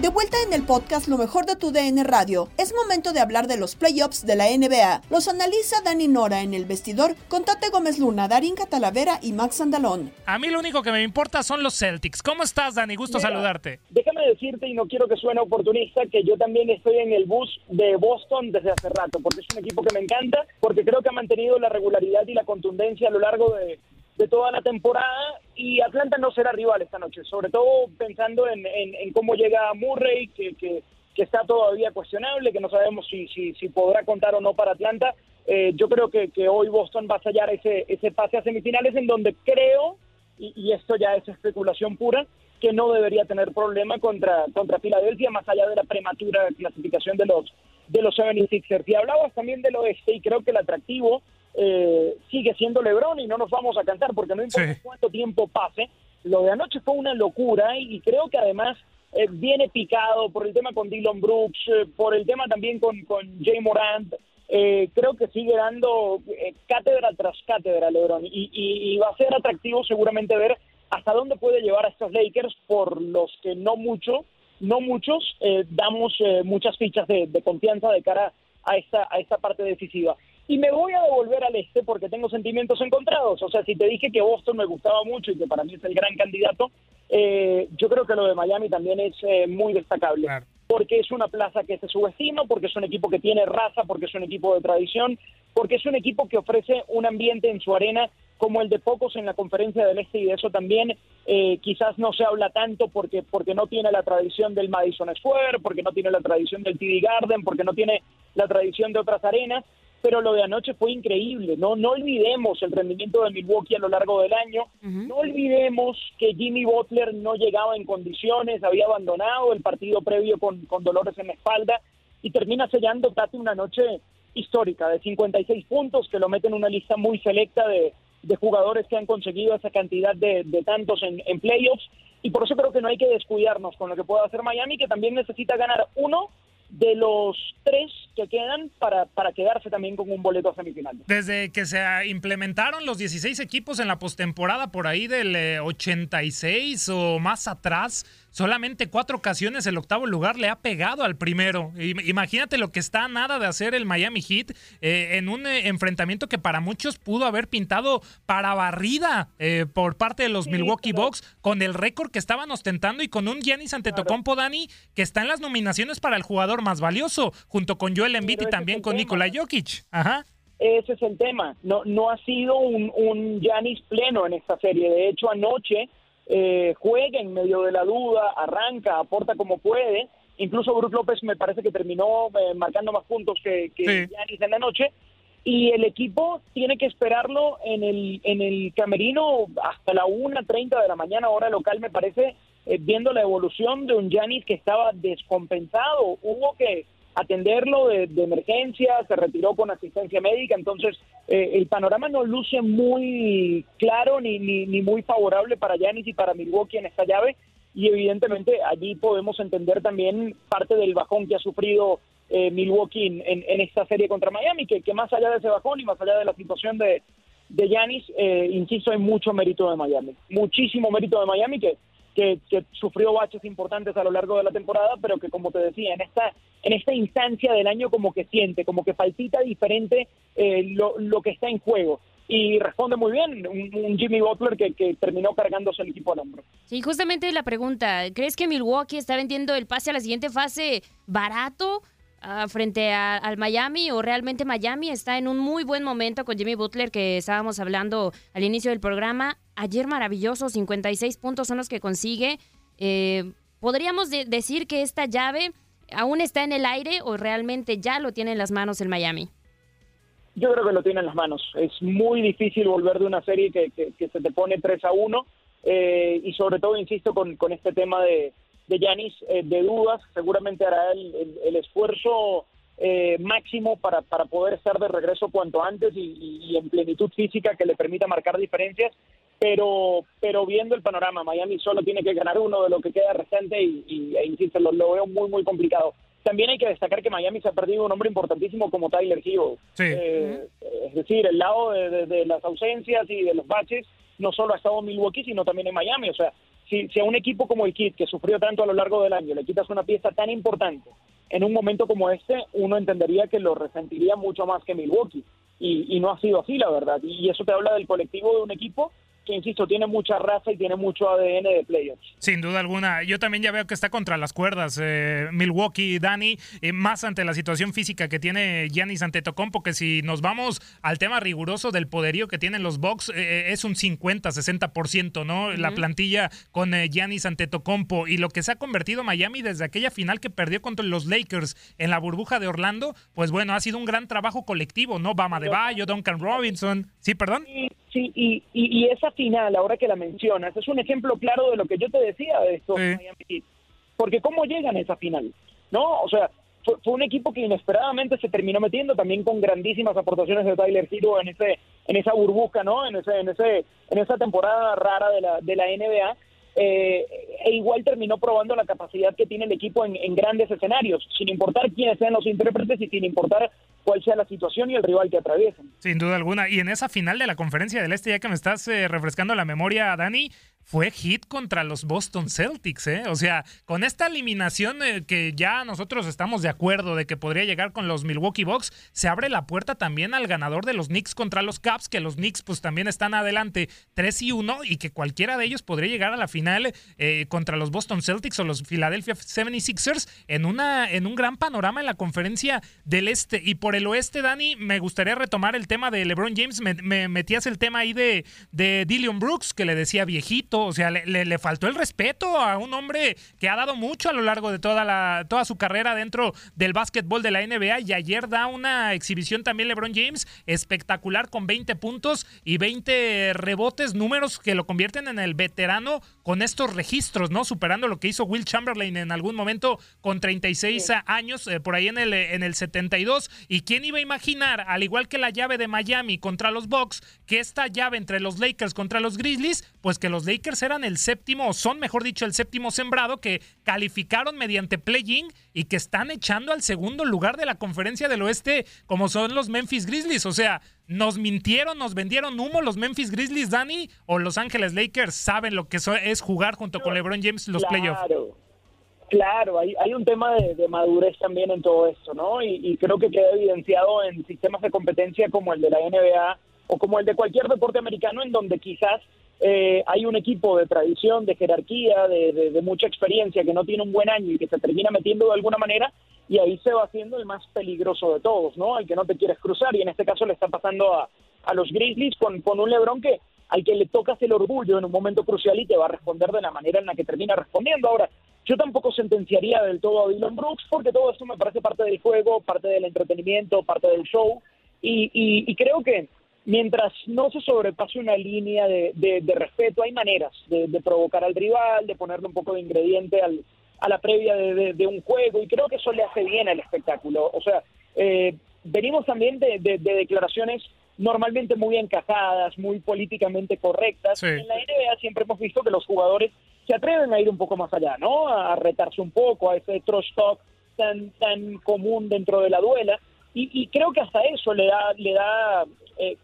De vuelta en el podcast Lo mejor de tu DN Radio, es momento de hablar de los playoffs de la NBA. Los analiza Dani Nora en el vestidor con Tate Gómez Luna, Darín Catalavera y Max Andalón. A mí lo único que me importa son los Celtics. ¿Cómo estás, Dani? Gusto Mira, saludarte. Déjame decirte, y no quiero que suene oportunista, que yo también estoy en el bus de Boston desde hace rato, porque es un equipo que me encanta, porque creo que ha mantenido la regularidad y la contundencia a lo largo de, de toda la temporada, y Atlanta no será rival esta noche, sobre todo pensando en, en- cómo llega Murray, que, que, que está todavía cuestionable, que no sabemos si, si, si podrá contar o no para Atlanta. Eh, yo creo que, que hoy Boston va a sellar ese, ese pase a semifinales en donde creo y, y esto ya es especulación pura, que no debería tener problema contra, contra Filadelfia, más allá de la prematura clasificación de los, de los 76ers. Y hablabas también del oeste, y creo que el atractivo eh, sigue siendo LeBron, y no nos vamos a cansar, porque no importa cuánto tiempo pase, lo de anoche fue una locura, y, creo que además eh, viene picado por el tema con Dylan Brooks, eh, por el tema también con, con Jay Morant, eh, creo que sigue dando eh, cátedra tras cátedra LeBron y, y- y va a ser atractivo seguramente ver hasta dónde puede llevar a estos Lakers por los que no mucho, no muchos eh, damos eh, muchas fichas de, de confianza de cara a esta a esta parte decisiva. Y me voy a devolver al este porque tengo sentimientos encontrados. O sea, si te dije que Boston me gustaba mucho y que para mí es el gran candidato, eh, yo creo que lo de Miami también es eh, muy destacable. Porque es una plaza que se subestima, porque es un equipo que tiene raza, porque es un equipo de tradición, porque es un equipo que ofrece un ambiente en su arena como el de pocos en la conferencia del Este y de eso también eh, quizás no se habla tanto porque, porque no tiene la tradición del Madison Square, porque no tiene la tradición del TD Garden, porque no tiene la tradición de otras arenas, pero lo de anoche fue increíble, ¿no? No olvidemos el rendimiento de Milwaukee a lo largo del año, no olvidemos que Jimmy Butler no llegaba en condiciones, había abandonado el partido previo con, con dolores en la espalda y termina sellando casi una noche histórica de 56 puntos que lo mete en una lista muy selecta de, de jugadores que han conseguido esa cantidad de, de tantos en, en playoffs. Y por eso creo que no hay que descuidarnos con lo que pueda hacer Miami que también necesita ganar uno de los tres que quedan para, para quedarse también con un boleto a semifinales. Desde que se implementaron los 16 equipos en la postemporada por ahí del eh, 86 o más atrás, solamente cuatro ocasiones el octavo lugar le ha pegado al primero. Im- Imagínate lo que está a nada de hacer el Miami Heat eh, en un eh, enfrentamiento que para muchos pudo haber pintado para barrida eh, por parte de los Milwaukee Bucks con el récord que estaban ostentando y con un Giannis Antetokounmpo Dani que está en las nominaciones para el jugador más valioso junto con Joel Embiid Pero y también con. Nikola Jokic. Ajá. Ese es el tema. No, no ha sido un, un Giannis pleno en esta serie. De hecho, anoche eh, juega en medio de la duda, arranca, aporta como puede. Incluso Bruce López me parece que terminó eh, marcando más puntos que, que Giannis en la noche. Y el equipo tiene que esperarlo en el, en el camerino hasta la 1.30 de la mañana, hora local, me parece, eh, viendo la evolución de un Giannis que estaba descompensado. Hubo que atenderlo de, de emergencia, se retiró con asistencia médica, entonces eh, el panorama no luce muy claro ni, ni, ni muy favorable para Giannis y para Milwaukee en esta llave y evidentemente allí podemos entender también parte del bajón que ha sufrido eh, Milwaukee en, en- esta serie contra Miami, que, que más allá de ese bajón y más allá de la situación de, de Giannis, eh, insisto, hay mucho mérito de Miami, muchísimo mérito de Miami que, que, sufrió baches importantes a lo largo de la temporada, pero que como te decía, en esta, en esta instancia del año como que siente, como que palpita diferente eh, lo, que está en juego. Y responde muy bien un, un Jimmy Butler que, que terminó cargándose el equipo al hombro. Sí, justamente la pregunta, ¿crees que Milwaukee está vendiendo el pase a la siguiente fase barato ah, frente al Miami o realmente Miami está en un muy buen momento con Jimmy Butler que estábamos hablando al inicio del programa? Ayer maravilloso, 56 puntos son los que consigue. Eh, ¿Podríamos de- decir que esta llave aún está en el aire o realmente ya lo tiene en las manos el Miami? Yo creo que lo tiene en las manos. Es muy difícil volver de una serie que, que- que se te pone 3 a 1 eh, y sobre todo, insisto, con, con este tema de de Yanis eh, de dudas, seguramente hará el, el- el esfuerzo eh, máximo para, para poder estar de regreso cuanto antes y, y- y en plenitud física que le permita marcar diferencias, pero pero viendo el panorama, Miami solo tiene que ganar uno de lo que queda restante y, y- e insisto, lo, lo veo muy, muy complicado. También hay que destacar que Miami se ha perdido un hombre importantísimo como Tyler Hero. Eh, es decir, el lado de, de- de las ausencias y de los baches, no solo ha estado en Milwaukee, sino también en Miami. O sea, si, si a un equipo como el Kid, que sufrió tanto a lo largo del año, le quitas una pieza tan importante en un momento como este, uno entendería que lo resentiría mucho más que Milwaukee. Y, y no ha sido así, la verdad. Y eso te habla del colectivo de un equipo que, insisto, tiene mucha raza y tiene mucho ADN de playoffs. Sin duda alguna. Yo también ya veo que está contra las cuerdas eh, Milwaukee, Dani, eh, más ante la situación física que tiene Giannis Antetokounmpo, que si nos vamos al tema riguroso del poderío que tienen los Bucks, eh, es un 50-60%, ¿no? La plantilla con eh, Giannis Antetokounmpo y lo que se ha convertido Miami desde aquella final que perdió contra los Lakers en la burbuja de Orlando, pues bueno, ha sido un gran trabajo colectivo, ¿no? Bama de Bayo, Duncan Robinson. Sí, perdón. Sí, y, y, y esa final, ahora que la mencionas, es un ejemplo claro de lo que yo te decía de Miami Heat. Porque ¿cómo llegan a esa final? ¿No? O sea, fue, fue un equipo que inesperadamente se terminó metiendo también con grandísimas aportaciones de Tyler Hero en ese en esa burbuja, ¿no? En ese en ese en esa temporada rara de la de la NBA. Eh, e igual terminó probando la capacidad que tiene el equipo en, grandes escenarios, sin importar quiénes sean los intérpretes y sin importar cuál sea la situación y el rival que atraviesen. Sin duda alguna. Y en esa final de la conferencia del Este, ya que me estás eh, refrescando la memoria, Dani, fue hit contra los Boston Celtics, ¿eh? O sea, con esta eliminación eh, que ya nosotros estamos de acuerdo de que podría llegar con los Milwaukee Bucks, se abre la puerta también al ganador de los Knicks contra los Caps, que los Knicks pues también están adelante 3 y 1 y que cualquiera de ellos podría llegar a la final eh, contra los Boston Celtics o los Philadelphia 76ers en, una, en un gran panorama en la conferencia del este. Y por el oeste, Dani, me gustaría retomar el tema de LeBron James. Me, metías el tema ahí de, de Dillion Brooks, que le decía viejito, o sea, le, le, faltó el respeto a un hombre que ha dado mucho a lo largo de toda, la, toda su carrera dentro del básquetbol de la NBA y ayer da una exhibición también LeBron James espectacular con 20 puntos y 20 rebotes, números que lo convierten en el veterano con estos registros, ¿no? Superando lo que hizo Will Chamberlain en algún momento con 36 años, eh, por ahí en el, en el 72. ¿Y quién iba a imaginar, al igual que la llave de Miami contra los Bucks, que esta llave entre los Lakers contra los Grizzlies, pues que los Lakers eran el séptimo, o son mejor dicho, el séptimo sembrado, que calificaron mediante play-in y que están echando al segundo lugar de la conferencia del oeste, como son los Memphis Grizzlies. O sea, nos mintieron, nos vendieron humo los Memphis Grizzlies, Dani, o Los Ángeles Lakers saben lo que es jugar junto con LeBron James los playoffs. Claro, hay, hay un tema de, madurez también en todo esto, ¿no? Y, y, creo que queda evidenciado en sistemas de competencia como el de la NBA o como el de cualquier deporte americano, en donde quizás eh, hay un equipo de tradición, de jerarquía, de, mucha experiencia que no tiene un buen año y que se termina metiendo de alguna manera, y ahí se va haciendo el más peligroso de todos, ¿no? Al que no te quieres cruzar, y en este caso le está pasando a, a los Grizzlies con, con un Lebron que al que le tocas el orgullo en un momento crucial y te va a responder de la manera en la que termina respondiendo. Ahora, yo tampoco sentenciaría del todo a Dylan Brooks porque todo esto me parece parte del juego, parte del entretenimiento, parte del show y, creo que mientras no se sobrepase una línea de, de, respeto, hay maneras de, provocar al rival, de ponerle un poco de ingrediente al, a la previa de, un juego y creo que eso le hace bien al espectáculo. O sea, eh, venimos también de, declaraciones normalmente muy encajadas, muy políticamente correctas. En la NBA siempre hemos visto que los jugadores se atreven a ir un poco más allá, ¿no? A retarse un poco a ese trash talk tan tan común dentro de la duela y, creo que hasta eso le da le da eh,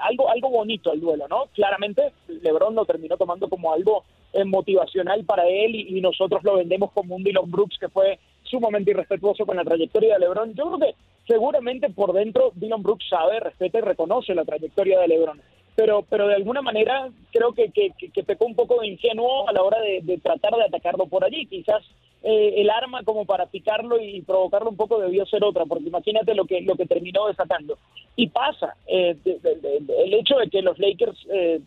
algo algo bonito al duelo, ¿no? Claramente LeBron lo terminó tomando como algo eh, motivacional para él y, nosotros lo vendemos como un Dylan Brooks que fue sumamente irrespetuoso con la trayectoria de LeBron. Yo creo que seguramente por dentro Dylan Brooks sabe, respeta y reconoce la trayectoria de LeBron pero, pero de alguna manera creo que, que, que pecó un poco de ingenuo a la hora de, tratar de atacarlo por allí. Quizás eh, el arma como para picarlo y provocarlo un poco debió ser otra, porque imagínate lo que, lo que terminó desatando. Y pasa, eh, el hecho de que los Lakers eh,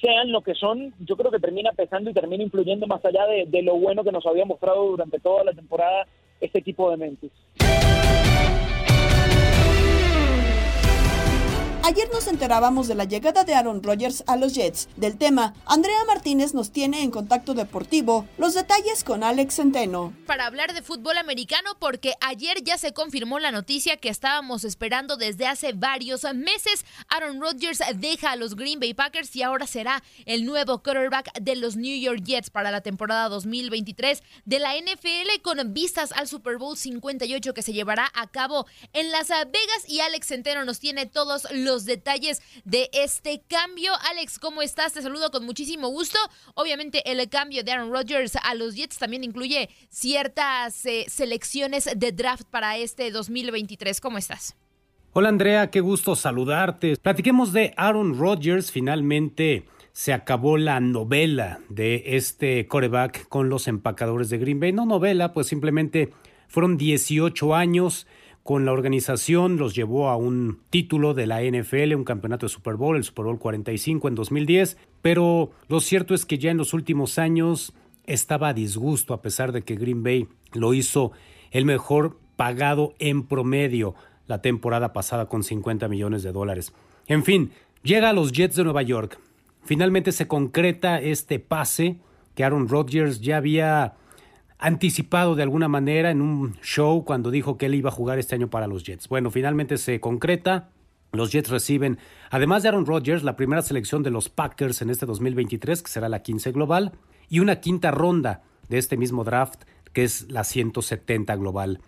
sean lo que son, yo creo que termina pesando y termina influyendo más allá de, lo bueno que nos había mostrado durante toda la temporada este equipo de Memphis. Ayer nos enterábamos de la llegada de Aaron Rodgers a los Jets. Del tema, Andrea Martínez nos tiene en contacto deportivo los detalles con Alex Centeno. Para hablar de fútbol americano, porque ayer ya se confirmó la noticia que estábamos esperando desde hace varios meses. Aaron Rodgers deja a los Green Bay Packers y ahora será el nuevo quarterback de los New York Jets para la temporada 2023 de la NFL con vistas al Super Bowl 58 que se llevará a cabo en Las Vegas. Y Alex Centeno nos tiene todos los los detalles de este cambio. Alex, ¿cómo estás? Te saludo con muchísimo gusto. Obviamente el cambio de Aaron Rodgers a los Jets también incluye ciertas eh, selecciones de draft para este 2023. ¿Cómo estás? Hola Andrea, qué gusto saludarte. Platiquemos de Aaron Rodgers. Finalmente se acabó la novela de este coreback con los empacadores de Green Bay. No novela, pues simplemente fueron 18 años con la organización, los llevó a un título de la NFL, un campeonato de Super Bowl, el Super Bowl 45 en 2010, pero lo cierto es que ya en los últimos años estaba a disgusto a pesar de que Green Bay lo hizo el mejor pagado en promedio la temporada pasada con 50 millones de dólares. En fin, llega a los Jets de Nueva York. Finalmente se concreta este pase que Aaron Rodgers ya había anticipado de alguna manera en un show cuando dijo que él iba a jugar este año para los Jets. Bueno, finalmente se concreta. Los Jets reciben, además de Aaron Rodgers, la primera selección de los Packers en este 2023, que será la 15 global, y una quinta ronda de este mismo draft, que es la 170 global.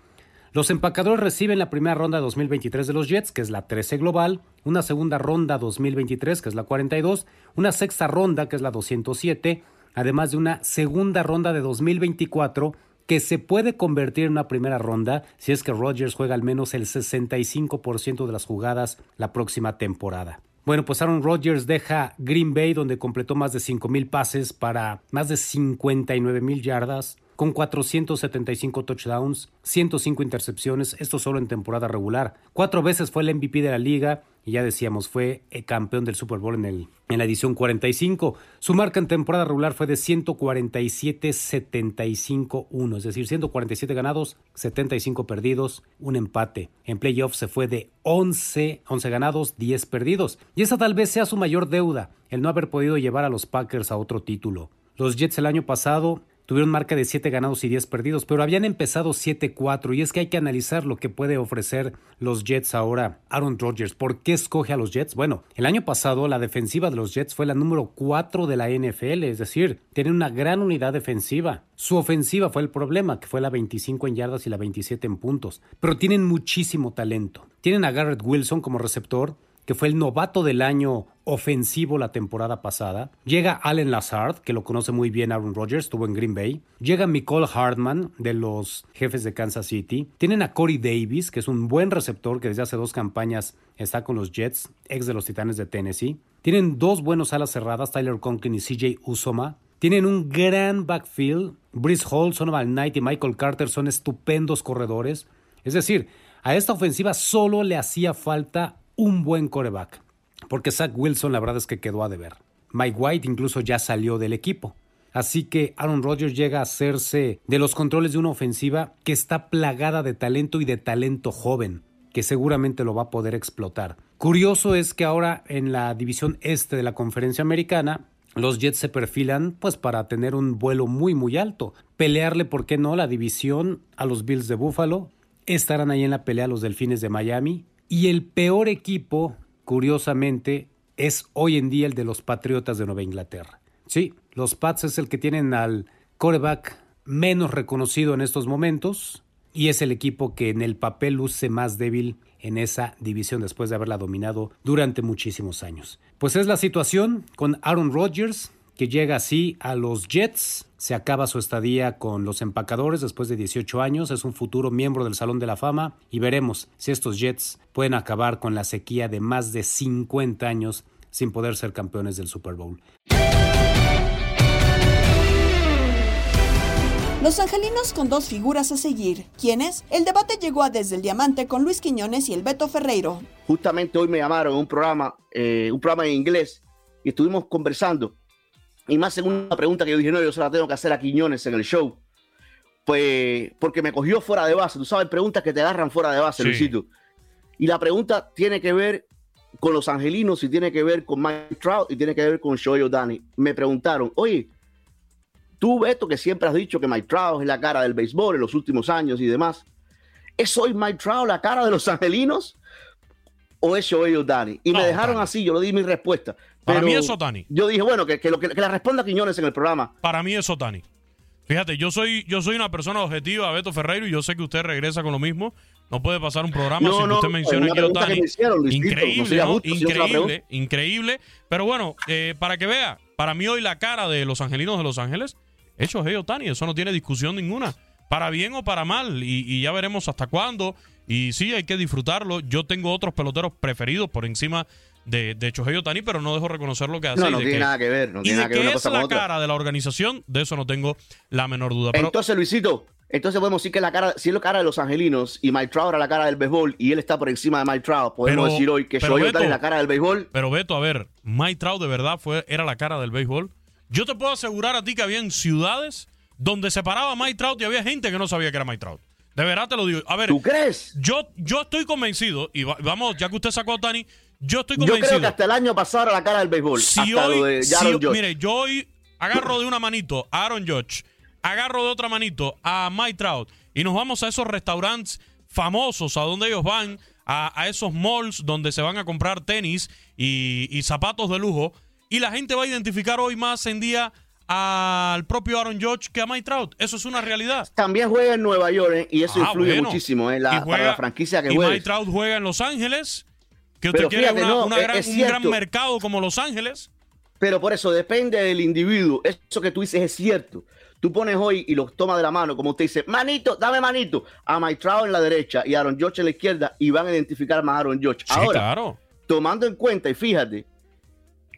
Los empacadores reciben la primera ronda 2023 de los Jets, que es la 13 global, una segunda ronda 2023, que es la 42, una sexta ronda, que es la 207, además de una segunda ronda de 2024 que se puede convertir en una primera ronda si es que Rodgers juega al menos el 65% de las jugadas la próxima temporada. Bueno, pues Aaron Rodgers deja Green Bay donde completó más de 5.000 pases para más de 59.000 yardas, con 475 touchdowns, 105 intercepciones, esto solo en temporada regular. Cuatro veces fue el MVP de la liga y ya decíamos, fue el campeón del Super Bowl en, el, en la edición 45. Su marca en temporada regular fue de 147-75-1, es decir, 147 ganados, 75 perdidos, un empate. En playoffs se fue de 11, 11 ganados, 10 perdidos. Y esa tal vez sea su mayor deuda, el no haber podido llevar a los Packers a otro título. Los Jets el año pasado Tuvieron marca de 7 ganados y 10 perdidos, pero habían empezado 7-4 y es que hay que analizar lo que puede ofrecer los Jets ahora. Aaron Rodgers, ¿por qué escoge a los Jets? Bueno, el año pasado la defensiva de los Jets fue la número 4 de la NFL, es decir, tienen una gran unidad defensiva. Su ofensiva fue el problema, que fue la 25 en yardas y la 27 en puntos, pero tienen muchísimo talento. Tienen a Garrett Wilson como receptor, que fue el novato del año ofensivo la temporada pasada. Llega Allen Lazard, que lo conoce muy bien Aaron Rodgers, estuvo en Green Bay. Llega Nicole Hartman, de los jefes de Kansas City. Tienen a Corey Davis, que es un buen receptor que desde hace dos campañas está con los Jets, ex de los Titanes de Tennessee. Tienen dos buenos alas cerradas, Tyler Conklin y CJ Usoma. Tienen un gran backfield. Brice Hall, Sonoval Knight y Michael Carter son estupendos corredores. Es decir, a esta ofensiva solo le hacía falta un buen coreback, porque Zach Wilson la verdad es que quedó a deber. Mike White incluso ya salió del equipo. Así que Aaron Rodgers llega a hacerse de los controles de una ofensiva que está plagada de talento y de talento joven, que seguramente lo va a poder explotar. Curioso es que ahora en la división este de la conferencia americana, los Jets se perfilan pues para tener un vuelo muy muy alto, pelearle, ¿por qué no?, la división a los Bills de Buffalo, estarán ahí en la pelea los Delfines de Miami, y el peor equipo, curiosamente, es hoy en día el de los Patriotas de Nueva Inglaterra. Sí, los Pats es el que tienen al coreback menos reconocido en estos momentos y es el equipo que en el papel luce más débil en esa división después de haberla dominado durante muchísimos años. Pues es la situación con Aaron Rodgers, que llega así a los Jets. Se acaba su estadía con los empacadores después de 18 años. Es un futuro miembro del Salón de la Fama y veremos si estos Jets pueden acabar con la sequía de más de 50 años sin poder ser campeones del Super Bowl. Los angelinos con dos figuras a seguir. ¿Quiénes? El debate llegó a Desde el Diamante con Luis Quiñones y el Beto Ferreiro. Justamente hoy me llamaron a un programa, eh, un programa en inglés y estuvimos conversando y más en una pregunta que yo dije, no, yo se la tengo que hacer a Quiñones en el show. Pues porque me cogió fuera de base. Tú sabes, preguntas que te agarran fuera de base, Luisito. Y la pregunta tiene que ver con los angelinos y tiene que ver con Mike Trout y tiene que ver con Shohei O'Dani. Me preguntaron, oye, tú, Beto, que siempre has dicho que Mike Trout es la cara del béisbol en los últimos años y demás, ¿es hoy Mike Trout la cara de los angelinos? ¿O es Shohei O'Dani? Y me dejaron así, yo le di mi respuesta. Para Pero mí es Otani. Yo dije, bueno, que, que lo que, que la responda Quiñones en el programa. Para mí es Otani. Fíjate, yo soy, yo soy una persona objetiva, Beto Ferreiro, y yo sé que usted regresa con lo mismo. No puede pasar un programa No, sin que usted mencione una aquí a pregunta Otani. que me hicieron, Luisito, increíble, increíble, increíble. Pero bueno, eh, para que vea, para mí hoy la cara de los angelinos de Los Ángeles es Shohei Otani. Eso no tiene discusión ninguna. Para bien o para mal. Y, y ya veremos hasta cuándo. Y sí, hay que disfrutarlo. Yo tengo otros peloteros preferidos por encima de, de Shohei Otani, pero no dejo reconocer lo que hace. No, y no tiene nada que ver, no y tiene de nada que ver una es cosa la otra. cara de la organización, de eso no tengo la menor duda. Pero Entonces, Luisito, entonces podemos decir que la cara, si es la cara de los angelinos y Mike Trout era la cara del béisbol y él está por encima de Mike Trout, podemos Pero- decir hoy que Shohei Ohtani es la cara del béisbol. Pero Beto, a ver, Mike Trout de verdad fue, era la cara del béisbol. Yo te puedo asegurar a ti que había en ciudades donde se paraba Mike Trout y había gente que no sabía que era Mike Trout. De verdad te lo digo. A ver, ¿Tú crees? Yo, yo estoy convencido, y va- vamos, ya que usted sacó a Tani, yo estoy Yo convencido. creo que hasta el año pasado era la cara del béisbol. si hasta hoy, lo de si mire, yo hoy agarro de una manito a Aaron Judge, agarro de otra manito a Mike Trout y nos vamos a esos restaurantes famosos a donde ellos van, a, a esos malls donde se van a comprar tenis y, y zapatos de lujo y la gente va a identificar hoy más en día al propio Aaron Judge que a Mike Trout. Eso es una realidad. También juega en Nueva York ¿eh? y eso Ah, influye bueno. muchísimo ¿eh? Y la, juega- para la franquicia que y juegue. Mike Trout juega en Los Ángeles. Que usted quiere fíjate, una- no, una es- gran- un gran mercado como Los Ángeles. Pero por eso depende del individuo. Eso que tú dices es cierto. Tú pones hoy y los tomas de la mano, como usted dice, manito, dame manito, a Mike Trout en la derecha y a Aaron George en la izquierda y van a identificar más a Aaron George. Sí, Ahora, claro. tomando en cuenta, y fíjate,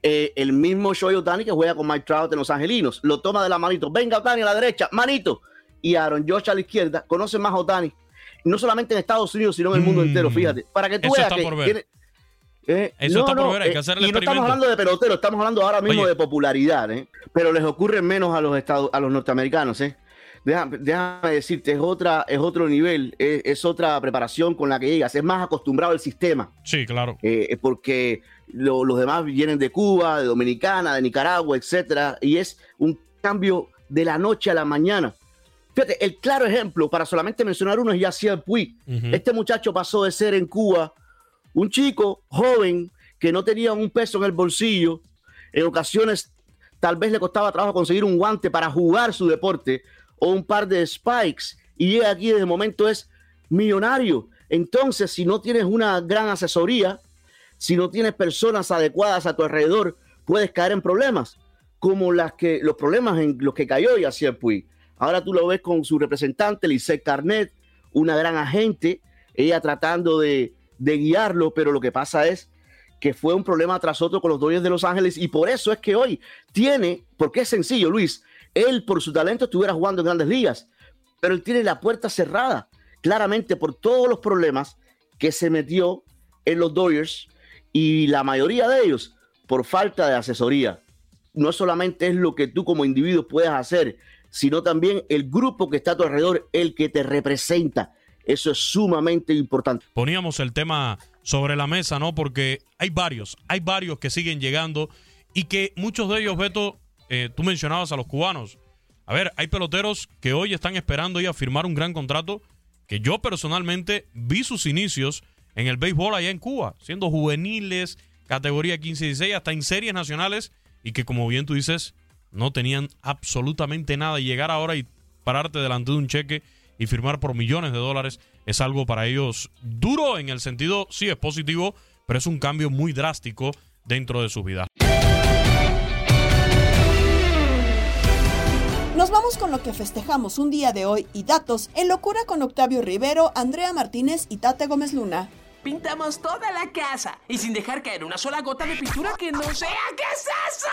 eh, el mismo Shohei Otani que juega con Mike Trout en Los Angelinos, lo toma de la manito, venga Otani a la derecha, manito, y Aaron George a la izquierda, conoce más a Otani, no solamente en Estados Unidos, sino en el mundo Mm. entero, fíjate, para que tú veas que eh, Eso está por ver, hay que hacer el y no estamos hablando de pelotero, estamos hablando ahora mismo Oye. de popularidad, ¿eh? pero les ocurre menos a los estados, a los norteamericanos, ¿eh? Déjame, déjame decirte, es otra, es otro nivel, es, es otra preparación con la que llegas, es más acostumbrado al sistema. Sí, claro. Eh, porque lo- los demás vienen de Cuba, de Dominicana, de Nicaragua, etcétera, y es un cambio de la noche a la mañana. Fíjate, el claro ejemplo, para solamente mencionar uno, es Yacier Puig. Este muchacho pasó de ser en Cuba un chico joven que no tenía un peso en el bolsillo, en ocasiones tal vez le costaba trabajo conseguir un guante para jugar su deporte o un par de spikes y llega aquí de momento es millonario. Entonces, si no tienes una gran asesoría, si no tienes personas adecuadas a tu alrededor, puedes caer en problemas, como los problemas en los que cayó Yacier Puig. Ahora tú lo ves con su representante, Lisette Carnet, una gran agente, ella tratando de, de guiarlo, pero lo que pasa es que fue un problema tras otro con los Dodgers de Los Ángeles y por eso es que hoy tiene, porque es sencillo, Luis, él por su talento estuviera jugando en grandes ligas, pero él tiene la puerta cerrada, claramente por todos los problemas que se metió en los Dodgers y la mayoría de ellos por falta de asesoría. No solamente es lo que tú como individuo puedes hacer, sino también el grupo que está a tu alrededor, el que te representa. Eso es sumamente importante. Poníamos el tema sobre la mesa, ¿no? Porque hay varios, hay varios que siguen llegando y que muchos de ellos, Beto, eh, tú mencionabas a los cubanos. A ver, hay peloteros que hoy están esperando ya firmar un gran contrato que yo personalmente vi sus inicios en el béisbol allá en Cuba, siendo juveniles, categoría 15 y 16, hasta en series nacionales y que como bien tú dices, no tenían absolutamente nada y llegar ahora y pararte delante de un cheque y firmar por millones de dólares es algo para ellos duro en el sentido, sí es positivo, pero es un cambio muy drástico dentro de su vida. Nos vamos con lo que festejamos un día de hoy y datos en locura con Octavio Rivero, Andrea Martínez y Tate Gómez Luna. Pintamos toda la casa y sin dejar caer una sola gota de pintura que no sea. ¿Qué es eso?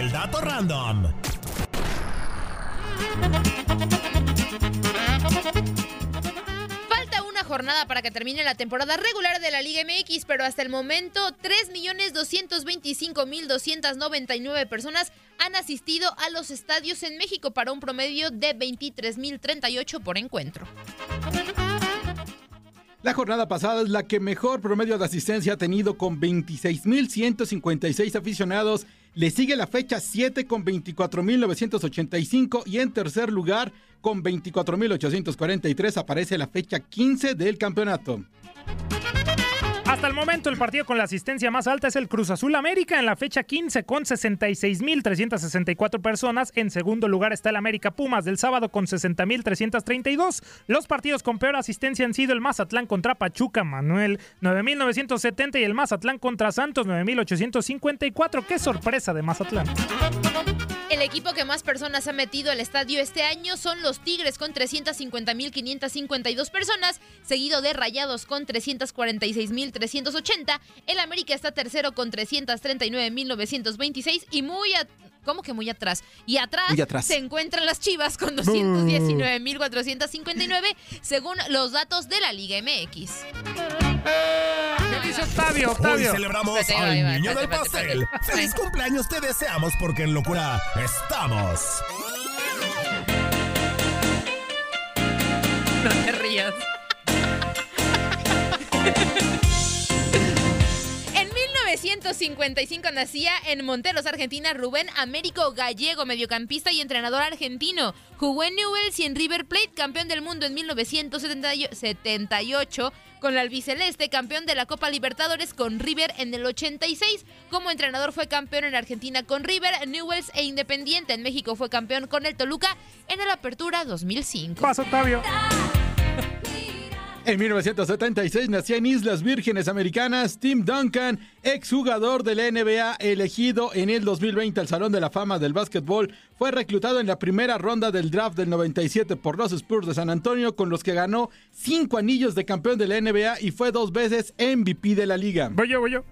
El dato random. Jornada para que termine la temporada regular de la Liga MX, pero hasta el momento 3.225.299 personas han asistido a los estadios en México para un promedio de 23.038 por encuentro. La jornada pasada es la que mejor promedio de asistencia ha tenido con 26.156 aficionados. Le sigue la fecha 7 con 24.985 y en tercer lugar con 24.843 aparece la fecha 15 del campeonato. Hasta el momento, el partido con la asistencia más alta es el Cruz Azul América en la fecha 15 con 66.364 personas. En segundo lugar está el América Pumas del sábado con 60.332. Los partidos con peor asistencia han sido el Mazatlán contra Pachuca, Manuel 9.970 y el Mazatlán contra Santos 9.854. ¡Qué sorpresa de Mazatlán! El equipo que más personas ha metido al estadio este año son los Tigres con 350.552 personas, seguido de Rayados con 346.380. El América está tercero con 339.926 y muy a- ¿Cómo que muy atrás? Y atrás, Muy atrás. se encuentran las Chivas con 219.459 según los datos de la Liga MX. ¿Qué dice Octavio? Hoy celebramos al va, niño del pastel. ¡Feliz cumpleaños te deseamos porque en locura estamos! No te rías. 1955 nacía en Monteros, Argentina, Rubén Américo Gallego, mediocampista y entrenador argentino. Jugó en Newell's y en River Plate, campeón del mundo en 1978 con la albiceleste, campeón de la Copa Libertadores con River en el 86. Como entrenador fue campeón en Argentina con River, Newells e Independiente. En México fue campeón con el Toluca en el Apertura 2005. Paso, Octavio. En 1976 nació en Islas Vírgenes Americanas Tim Duncan, exjugador de la NBA, elegido en el 2020 al Salón de la Fama del Básquetbol. Fue reclutado en la primera ronda del draft del 97 por los Spurs de San Antonio, con los que ganó cinco anillos de campeón de la NBA y fue dos veces MVP de la liga. Voy yo, voy yo.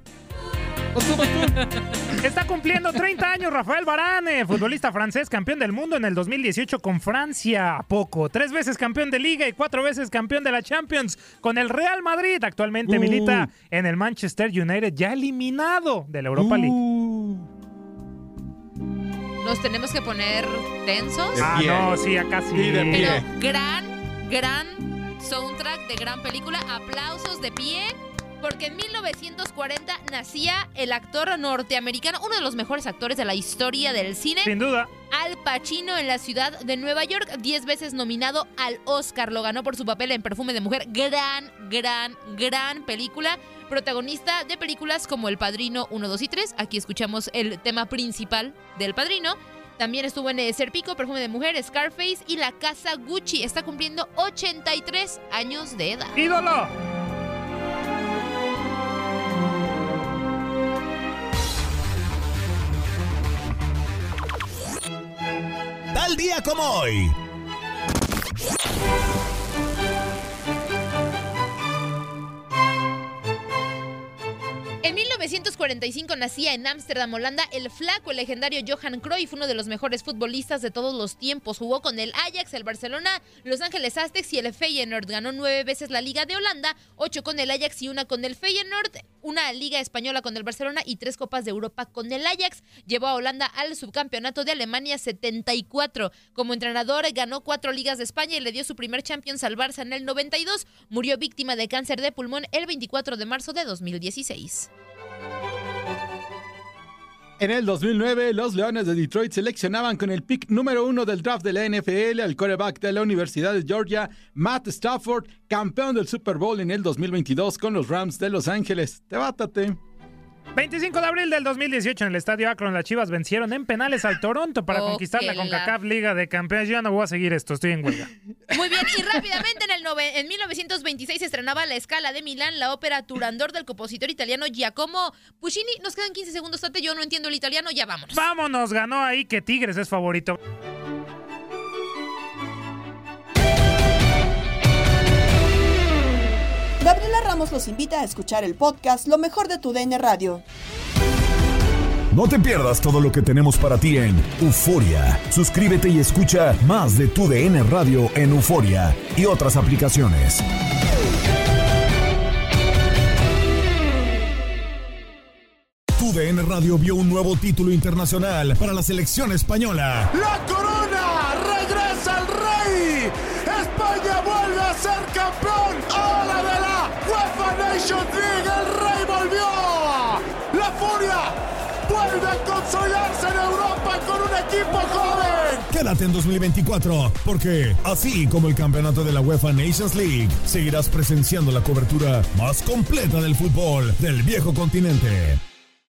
[laughs] Está cumpliendo 30 años Rafael Varane, futbolista francés, campeón del mundo en el 2018 con Francia. ¿A poco? Tres veces campeón de Liga y cuatro veces campeón de la Champions con el Real Madrid. Actualmente Uh. milita en el Manchester United, ya eliminado de la Europa League. Nos tenemos que poner tensos. Ah, no, sí, acá sí. De pie. Pero gran, gran soundtrack de gran película. Aplausos de pie. Porque en 1940 nacía el actor norteamericano, uno de los mejores actores de la historia del cine. Sin duda. Al Pacino en la ciudad de Nueva York, 10 veces nominado al Oscar. Lo ganó por su papel en Perfume de Mujer. Gran, gran, gran película. Protagonista de películas como El Padrino 1, 2 y 3. Aquí escuchamos el tema principal del Padrino. También estuvo en eh, Serpico, Perfume de Mujer, Scarface y La Casa Gucci. Está cumpliendo 83 años de edad. ¡Ídolo! Tal día como hoy. 1945 nacía en Ámsterdam, Holanda, el flaco, el legendario Johan Cruyff, uno de los mejores futbolistas de todos los tiempos. Jugó con el Ajax, el Barcelona, Los Ángeles Aztecs y el Feyenoord. Ganó nueve veces la Liga de Holanda, ocho con el Ajax y una con el Feyenoord, una Liga Española con el Barcelona y tres Copas de Europa con el Ajax. Llevó a Holanda al subcampeonato de Alemania 74. Como entrenador ganó cuatro Ligas de España y le dio su primer Champions al Barça en el 92. Murió víctima de cáncer de pulmón el 24 de marzo de 2016. En el 2009, los Leones de Detroit seleccionaban con el pick número uno del draft de la NFL al quarterback de la Universidad de Georgia, Matt Stafford, campeón del Super Bowl en el 2022 con los Rams de Los Ángeles. Debátate. 25 de abril del 2018 en el Estadio Akron, las Chivas vencieron en penales al Toronto para Oh, conquistar la CONCACAF Liga de Campeones. Yo ya no voy a seguir esto, estoy en huelga. [laughs] Muy bien, y rápidamente en, el nove- en 1926 se estrenaba La Escala de Milán, la ópera Turandot del compositor italiano Giacomo Puccini. Nos quedan 15 segundos, Tate, yo no entiendo el italiano, ya vámonos. Vámonos, ganó ahí que Tigres es favorito. Gabriela Ramos los invita a escuchar el podcast Lo mejor de tu DN Radio. No te pierdas todo lo que tenemos para ti en Euforia. Suscríbete y escucha más de tu DN Radio en Euforia y otras aplicaciones. Tu DN Radio vio un nuevo título internacional para la selección española. ¡La corona! ¡Regresa el rey! ¡España vuelve a ser Nations League! ¡El rey volvió! ¡La furia! ¡Vuelve a consolidarse en Europa con un equipo joven! Quédate en 2024, porque así como el campeonato de la UEFA Nations League, seguirás presenciando la cobertura más completa del fútbol del viejo continente.